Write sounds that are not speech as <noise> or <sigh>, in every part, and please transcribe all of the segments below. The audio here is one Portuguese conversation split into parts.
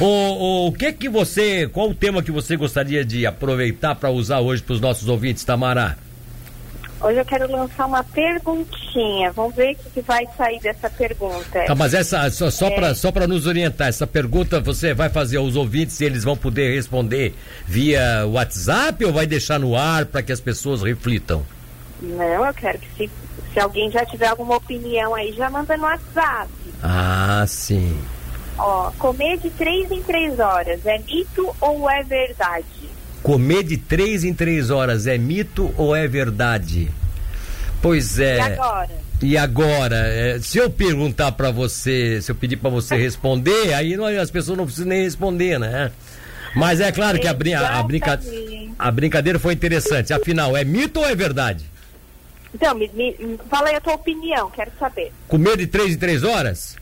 O, o que que você, qual o tema que você gostaria de aproveitar para usar hoje para os nossos ouvintes, Tamara? Hoje eu quero lançar uma perguntinha. Vamos ver o que, que vai sair dessa pergunta. Tá, mas essa só, só é... para só para nos orientar, essa pergunta você vai fazer aos ouvintes e eles vão poder responder via WhatsApp ou vai deixar no ar para que as pessoas reflitam? Não, eu quero que se, se alguém já tiver alguma opinião aí, já manda no WhatsApp. Ah, sim. Ó, comer de três em três horas é mito ou é verdade? Comer de três em três horas é mito ou é verdade? Pois é. E agora? E agora, é, se eu perguntar para você, se eu pedir para você <laughs> responder, aí não, as pessoas não precisam nem responder, né? Mas é claro que a, brin a, brinca a brincadeira foi interessante. Afinal, é mito ou é verdade? Então, me, me, fala aí a tua opinião, quero saber. Comer de três em três horas?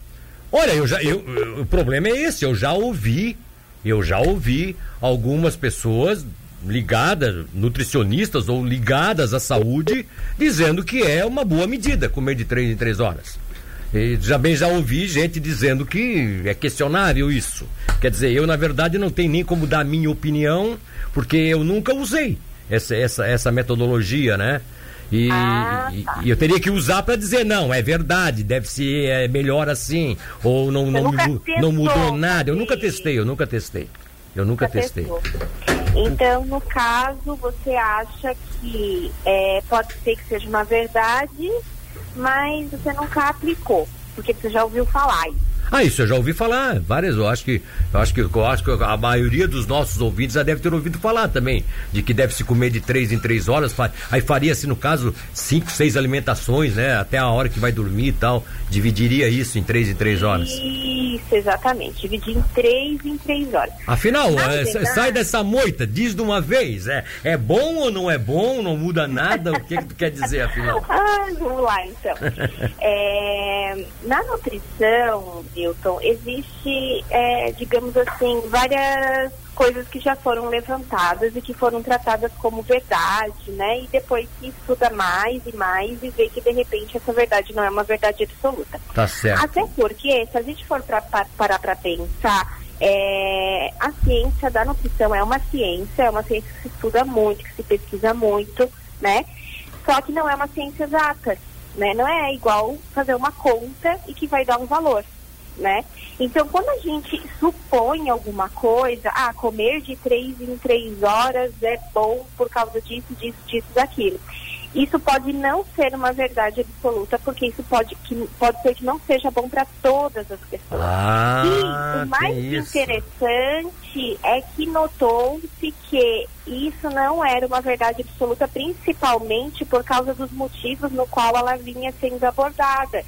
Olha, eu já, eu, o problema é esse, eu já ouvi, eu já ouvi algumas pessoas ligadas, nutricionistas ou ligadas à saúde, dizendo que é uma boa medida comer de três em três horas. E já bem já ouvi gente dizendo que é questionável isso. Quer dizer, eu na verdade não tenho nem como dar a minha opinião, porque eu nunca usei essa, essa, essa metodologia, né? E, ah, tá. e, eu teria que usar para dizer, não, é verdade, deve ser é melhor assim, ou não, não, mudou, não mudou nada. Eu nunca testei, eu nunca testei. Eu nunca, nunca testei. Testou. Então, no caso, você acha que é, pode ser que seja uma verdade, mas você nunca aplicou, porque você já ouviu falar isso. Ah, isso eu já ouvi falar, várias, eu acho que eu acho que eu acho que a maioria dos nossos ouvintes já deve ter ouvido falar também, de que deve se comer de três em três horas, aí faria-se no caso cinco, seis alimentações, né, até a hora que vai dormir e tal, dividiria isso em três em três horas. Isso, exatamente, dividir em três em três horas. Afinal, é, sai dessa moita, diz de uma vez, é, é bom ou não é bom, não muda nada, o que, que tu quer dizer afinal? <laughs> ah, vamos lá então. <laughs> é, na nutrição, Milton, existe, é, digamos assim, várias coisas que já foram levantadas e que foram tratadas como verdade, né? E depois se estuda mais e mais e vê que de repente essa verdade não é uma verdade absoluta. Tá certo. Até porque, se a gente for pra, pra, parar para pensar, é, a ciência da nutrição é uma ciência, é uma ciência que se estuda muito, que se pesquisa muito, né? Só que não é uma ciência exata, né? Não é igual fazer uma conta e que vai dar um valor né? Então, quando a gente supõe alguma coisa, ah, comer de três em três horas é bom por causa disso, disso, disso, daquilo. Isso pode não ser uma verdade absoluta, porque isso pode, que, pode ser que não seja bom para todas as pessoas. Ah, e o mais interessante é que notou-se que isso não era uma verdade absoluta, principalmente por causa dos motivos no qual ela vinha sendo abordada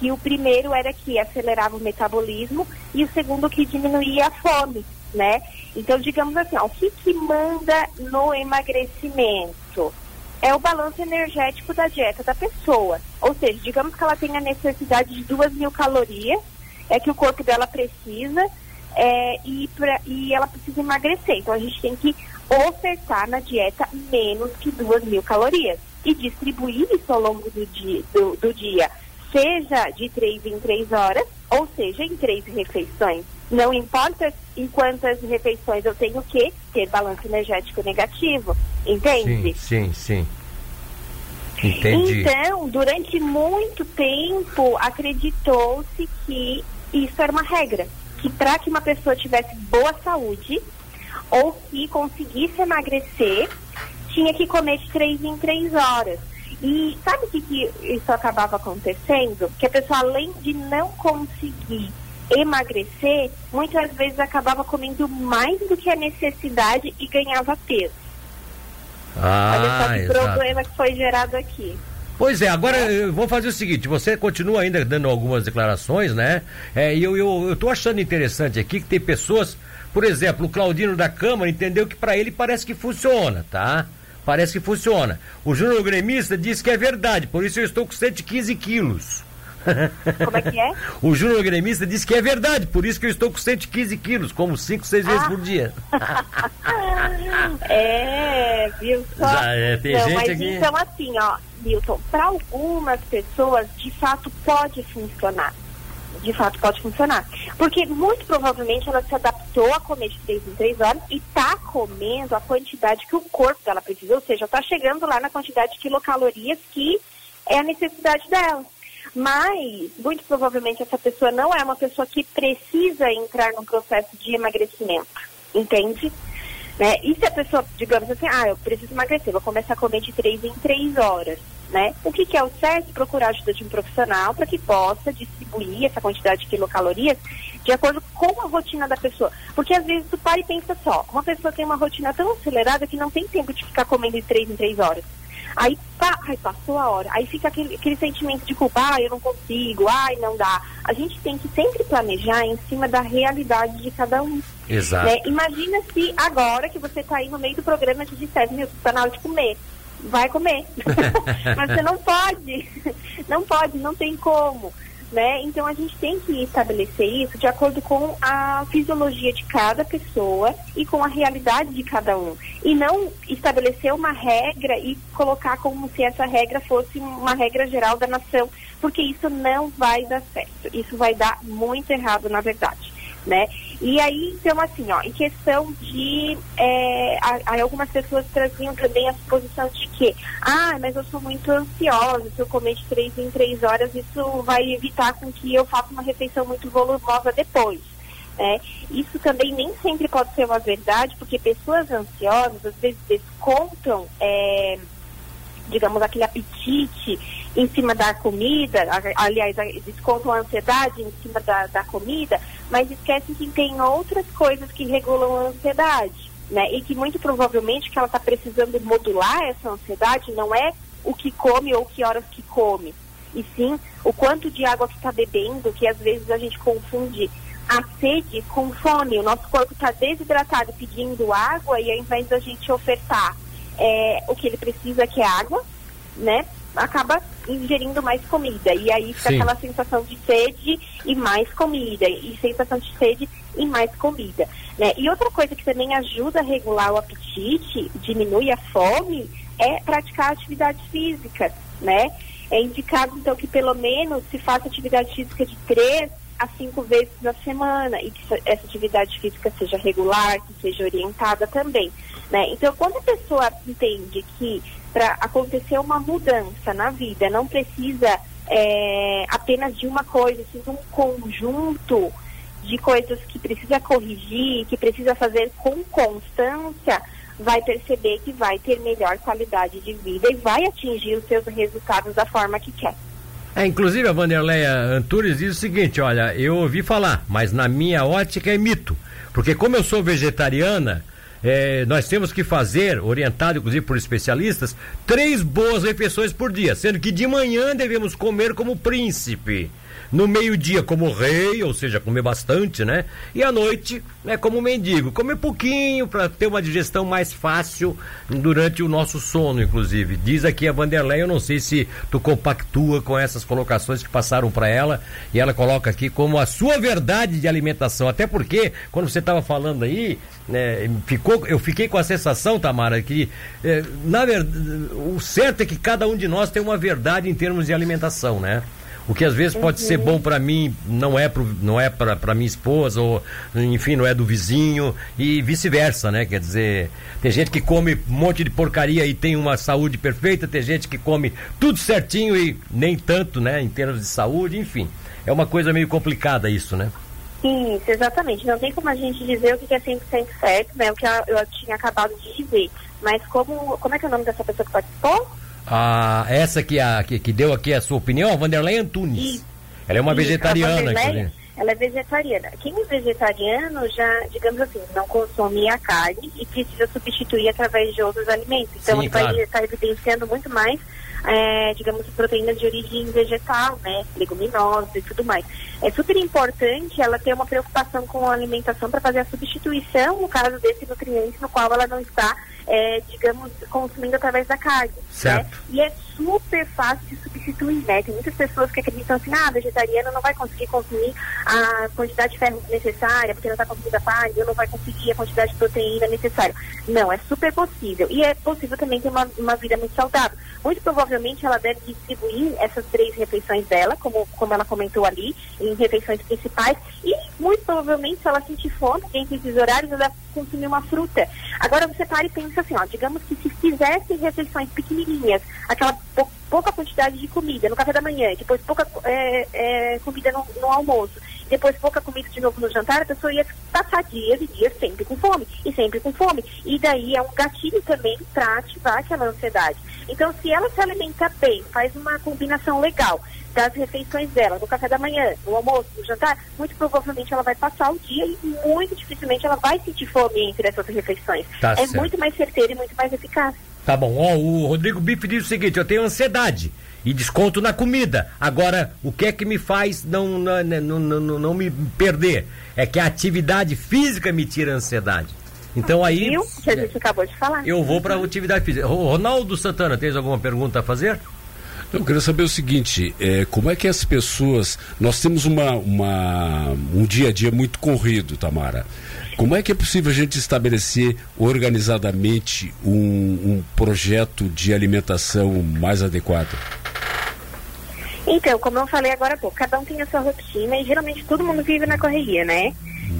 que o primeiro era que acelerava o metabolismo e o segundo que diminuía a fome, né? Então, digamos assim, ó, o que, que manda no emagrecimento? É o balanço energético da dieta da pessoa. Ou seja, digamos que ela tem a necessidade de duas mil calorias, é que o corpo dela precisa, é, e, pra, e ela precisa emagrecer. Então, a gente tem que ofertar na dieta menos que duas mil calorias e distribuir isso ao longo do dia, do, do dia seja de três em três horas, ou seja, em três refeições. Não importa em quantas refeições eu tenho que ter balanço energético negativo, entende? Sim, sim, sim. Entendi. Então, durante muito tempo, acreditou-se que isso era uma regra. Que para que uma pessoa tivesse boa saúde ou que conseguisse emagrecer, tinha que comer de três em três horas. E sabe o que, que isso acabava acontecendo? Que a pessoa, além de não conseguir emagrecer, muitas vezes acabava comendo mais do que a necessidade e ganhava peso. Ah, Olha só que exato. problema que foi gerado aqui. Pois é, agora eu vou fazer o seguinte, você continua ainda dando algumas declarações, né? É, e eu, eu, eu tô achando interessante aqui que tem pessoas, por exemplo, o Claudino da Câmara entendeu que para ele parece que funciona, tá? Parece que funciona. O Júnior Gremista diz que é verdade, por isso eu estou com 115 quilos. Como é que é? <laughs> O Júnior Gremista disse que é verdade, por isso que eu estou com 115 quilos, como 5, 6 vezes ah. por dia. <laughs> é, viu só? Já, é, tem gente mas aqui... então assim, ó, Milton, para algumas pessoas de fato pode funcionar. De fato pode funcionar. Porque muito provavelmente ela se adaptou a comer de 3 em 3 horas e está comendo a quantidade que o corpo dela precisa, ou seja, está chegando lá na quantidade de quilocalorias que é a necessidade dela. Mas, muito provavelmente, essa pessoa não é uma pessoa que precisa entrar num processo de emagrecimento, entende? Né? E se a pessoa, digamos assim, ah, eu preciso emagrecer, vou começar a comer de 3 em 3 horas né? O que, que é o certo? Procurar a ajuda de um profissional para que possa distribuir essa quantidade de quilocalorias de acordo com a rotina da pessoa. Porque às vezes tu para e pensa só, uma pessoa tem uma rotina tão acelerada que não tem tempo de ficar comendo de três em três horas. Aí, pá, ai, passou a hora. Aí fica aquele, aquele sentimento de culpa, ai, eu não consigo, ai, não dá. A gente tem que sempre planejar em cima da realidade de cada um. Exato. Né? Imagina se agora que você está aí no meio do programa de 7 minutos, está na hora de comer vai comer. <laughs> Mas você não pode, não pode, não tem como. Né? Então a gente tem que estabelecer isso de acordo com a fisiologia de cada pessoa e com a realidade de cada um. E não estabelecer uma regra e colocar como se essa regra fosse uma regra geral da nação, porque isso não vai dar certo. Isso vai dar muito errado, na verdade né? E aí, então, assim, ó, em questão de. É, aí algumas pessoas traziam também a suposição de que, ah, mas eu sou muito ansiosa, se eu comer de três em três horas, isso vai evitar com que eu faça uma refeição muito volumosa depois. Né? Isso também nem sempre pode ser uma verdade, porque pessoas ansiosas às vezes descontam, é, digamos, aquele apetite em cima da comida, aliás, descontam a ansiedade em cima da, da comida, mas esquecem que tem outras coisas que regulam a ansiedade, né? E que muito provavelmente que ela está precisando modular essa ansiedade não é o que come ou que horas que come, e sim o quanto de água que está bebendo, que às vezes a gente confunde a sede com fome. O nosso corpo está desidratado pedindo água e ao invés da gente ofertar é, o que ele precisa, que é água, né? acaba ingerindo mais comida. E aí fica Sim. aquela sensação de sede e mais comida. E sensação de sede e mais comida. Né? E outra coisa que também ajuda a regular o apetite, diminui a fome, é praticar atividade física, né? É indicado, então, que pelo menos se faça atividade física de três a cinco vezes na semana e que essa atividade física seja regular, que seja orientada também. Né? Então, quando a pessoa entende que para acontecer uma mudança na vida não precisa é, apenas de uma coisa, de um conjunto de coisas que precisa corrigir, que precisa fazer com constância, vai perceber que vai ter melhor qualidade de vida e vai atingir os seus resultados da forma que quer. É, inclusive a Vanderleia Antunes diz o seguinte, olha, eu ouvi falar, mas na minha ótica é mito. Porque como eu sou vegetariana, é, nós temos que fazer, orientado inclusive por especialistas, três boas refeições por dia, sendo que de manhã devemos comer como príncipe no meio-dia como rei, ou seja, comer bastante, né? E à noite, né, como mendigo, comer pouquinho para ter uma digestão mais fácil durante o nosso sono, inclusive. Diz aqui a Vanderlei, eu não sei se tu compactua com essas colocações que passaram para ela, e ela coloca aqui como a sua verdade de alimentação, até porque quando você estava falando aí, né, ficou, eu fiquei com a sensação, Tamara, que eh, na verdade, o certo é que cada um de nós tem uma verdade em termos de alimentação, né? O que às vezes pode uhum. ser bom para mim não é pro, não é para minha esposa ou enfim não é do vizinho e vice-versa, né? Quer dizer, tem gente que come um monte de porcaria e tem uma saúde perfeita, tem gente que come tudo certinho e nem tanto, né? Em termos de saúde, enfim, é uma coisa meio complicada isso, né? Isso, exatamente. Não tem como a gente dizer o que é 100% certo, né? O que eu tinha acabado de dizer. Mas como, como é que é o nome dessa pessoa que participou? Ah, essa que, a, que, que deu aqui a sua opinião, a Vanderlei Antunes. Ela é uma vegetariana. ela é vegetariana. Quem é vegetariano já, digamos assim, não consome a carne e precisa substituir através de outros alimentos. Então, Sim, ele claro. vai estar evidenciando muito mais, é, digamos, proteínas de origem vegetal, né, leguminosas e tudo mais. É super importante ela ter uma preocupação com a alimentação para fazer a substituição, no caso desse nutriente, no qual ela não está é, digamos, consumindo através da carne. Né? Certo. Né? E é super fácil de substituir, né? Tem muitas pessoas que acreditam assim, ah, vegetariano não vai conseguir consumir a quantidade de ferro necessária, porque não está com comida paga, não vai conseguir a quantidade de proteína necessária. Não, é super possível. E é possível também ter uma, uma vida muito saudável. Muito provavelmente ela deve distribuir essas três refeições dela, como, como ela comentou ali, em refeições principais. E muito provavelmente, se ela sentir fome entre esses horários, ela consumir uma fruta. Agora você para e pensa assim, ó, digamos que se fizesse refeições pequenininhas, aquela pouca quantidade de comida no café da manhã, depois pouca é, é, comida no, no, almoço, depois pouca comida de novo no jantar, a pessoa ia passar dias e dias sempre com fome, e sempre com fome. E daí é um gatilho também para ativar aquela ansiedade. Então, se ela se alimenta bem, faz uma combinação legal das refeições dela, no café da manhã, no almoço, no jantar, muito provavelmente ela vai passar o dia e muito dificilmente ela vai sentir fome entre essas refeições. Tá é certo. muito mais certeiro e muito mais eficaz. Tá bom. Ó, o Rodrigo Bife diz o seguinte: eu tenho ansiedade e desconto na comida. Agora, o que é que me faz não, não, não, não, não me perder? É que a atividade física me tira a ansiedade. Então aí. Viu? Que a gente acabou de falar. Eu vou para atividade física. Ronaldo Santana, tens alguma pergunta a fazer? Eu queria saber o seguinte, é, como é que as pessoas. Nós temos uma, uma, um dia a dia muito corrido, Tamara. Como é que é possível a gente estabelecer organizadamente um, um projeto de alimentação mais adequado? Então, como eu falei agora há pouco, cada um tem a sua rotina e geralmente todo mundo vive na correria, né?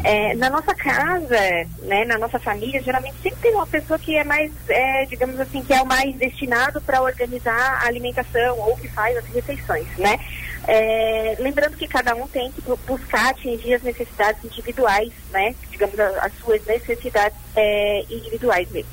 É, na nossa casa, né, na nossa família, geralmente sempre tem uma pessoa que é mais, é, digamos assim, que é o mais destinado para organizar a alimentação ou que faz as refeições, né? É, lembrando que cada um tem que buscar atingir as necessidades individuais, né? Digamos, as suas necessidades é, individuais mesmo.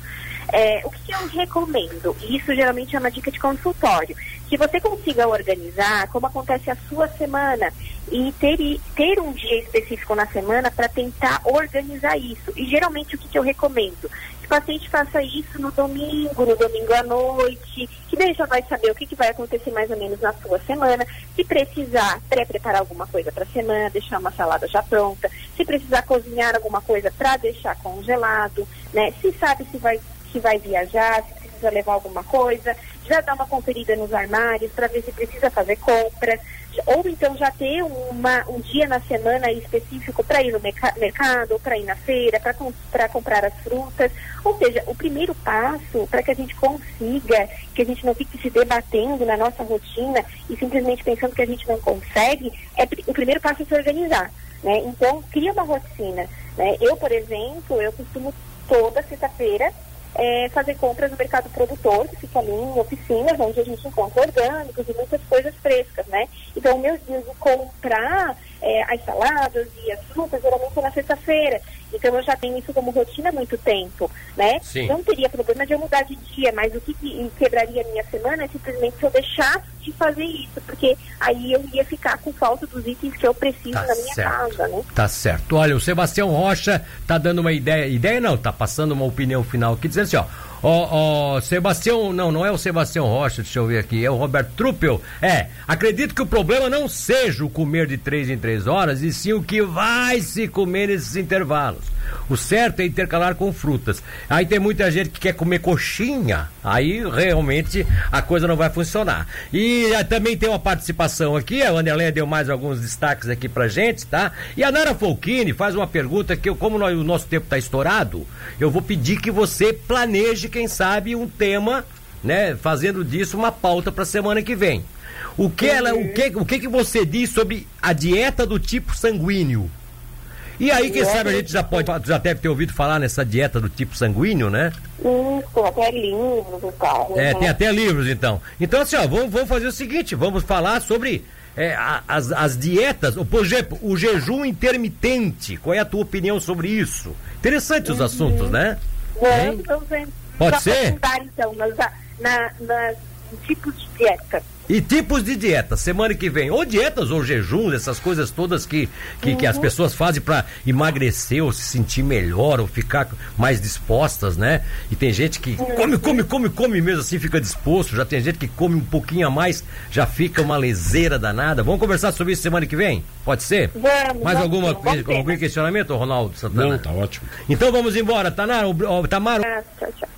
É, o que eu recomendo? Isso geralmente é uma dica de consultório. Que você consiga organizar como acontece a sua semana e ter, ter um dia específico na semana para tentar organizar isso. E geralmente o que, que eu recomendo? Que o paciente faça isso no domingo, no domingo à noite, que daí já vai saber o que, que vai acontecer mais ou menos na sua semana. Se precisar pré-preparar alguma coisa para a semana, deixar uma salada já pronta. Se precisar cozinhar alguma coisa para deixar congelado, né? Se sabe se vai que vai viajar, se precisa levar alguma coisa, já dar uma conferida nos armários para ver se precisa fazer compras, ou então já ter uma, um dia na semana específico para ir no mercado, para ir na feira, para comprar as frutas. Ou seja, o primeiro passo para que a gente consiga, que a gente não fique se debatendo na nossa rotina e simplesmente pensando que a gente não consegue, é o primeiro passo é se organizar. Né? Então, cria uma rotina. Né? Eu, por exemplo, eu costumo toda sexta-feira é, fazer compras no mercado produtor, que fica ali em oficinas, onde a gente encontra orgânicos e muitas coisas frescas, né? Então, meus dias de comprar é, as saladas e as frutas, geralmente é na sexta-feira. Então eu já tenho isso como rotina há muito tempo, né? Sim. Não teria problema de eu mudar de dia, mas o que, que quebraria a minha semana é simplesmente se eu deixasse de fazer isso, porque aí eu ia ficar com falta dos itens que eu preciso tá na minha certo. casa, né? Tá certo. Olha, o Sebastião Rocha tá dando uma ideia, ideia não, tá passando uma opinião final aqui, dizendo assim, ó, Ó, ó, Sebastião, não, não é o Sebastião Rocha, deixa eu ver aqui, é o Roberto Truppel. É, acredito que o problema não seja o comer de três em três horas, e sim o que vai se comer nesses intervalos. O certo é intercalar com frutas. Aí tem muita gente que quer comer coxinha, aí realmente a coisa não vai funcionar. E ah, também tem uma participação aqui, a Vanderleia deu mais alguns destaques aqui pra gente, tá? E a Nara Folchini faz uma pergunta que, eu, como nós, o nosso tempo está estourado, eu vou pedir que você planeje, quem sabe, um tema, né? Fazendo disso uma pauta para semana que vem. O que ela, o que, o que que você diz sobre a dieta do tipo sanguíneo? E aí, quem sabe a gente já pode, já deve ter ouvido falar nessa dieta do tipo sanguíneo, né? Isso, até livros e tal. É, né? tem até livros então. Então, assim, ó, vamos, vamos fazer o seguinte, vamos falar sobre é, as, as dietas, por exemplo, o jejum intermitente. Qual é a tua opinião sobre isso? Interessante os uhum. assuntos, né? Vamos, vamos, Pode ser? então, nas, na, nas tipos de dieta. E tipos de dieta, semana que vem. Ou dietas ou jejuns, essas coisas todas que, que, uhum. que as uhum. pessoas fazem para emagrecer ou se sentir melhor ou ficar mais dispostas, né? E tem gente que uhum. come, come, come, come mesmo assim, fica disposto. Já tem gente que come um pouquinho a mais, já fica uma leseira danada. Vamos conversar sobre isso semana que vem? Pode ser? Vamos. Mais alguma, algum questionamento, Ronaldo Santana? Não, tá ótimo. Então vamos embora. Tanara, Tamara. Ah, tchau, tchau.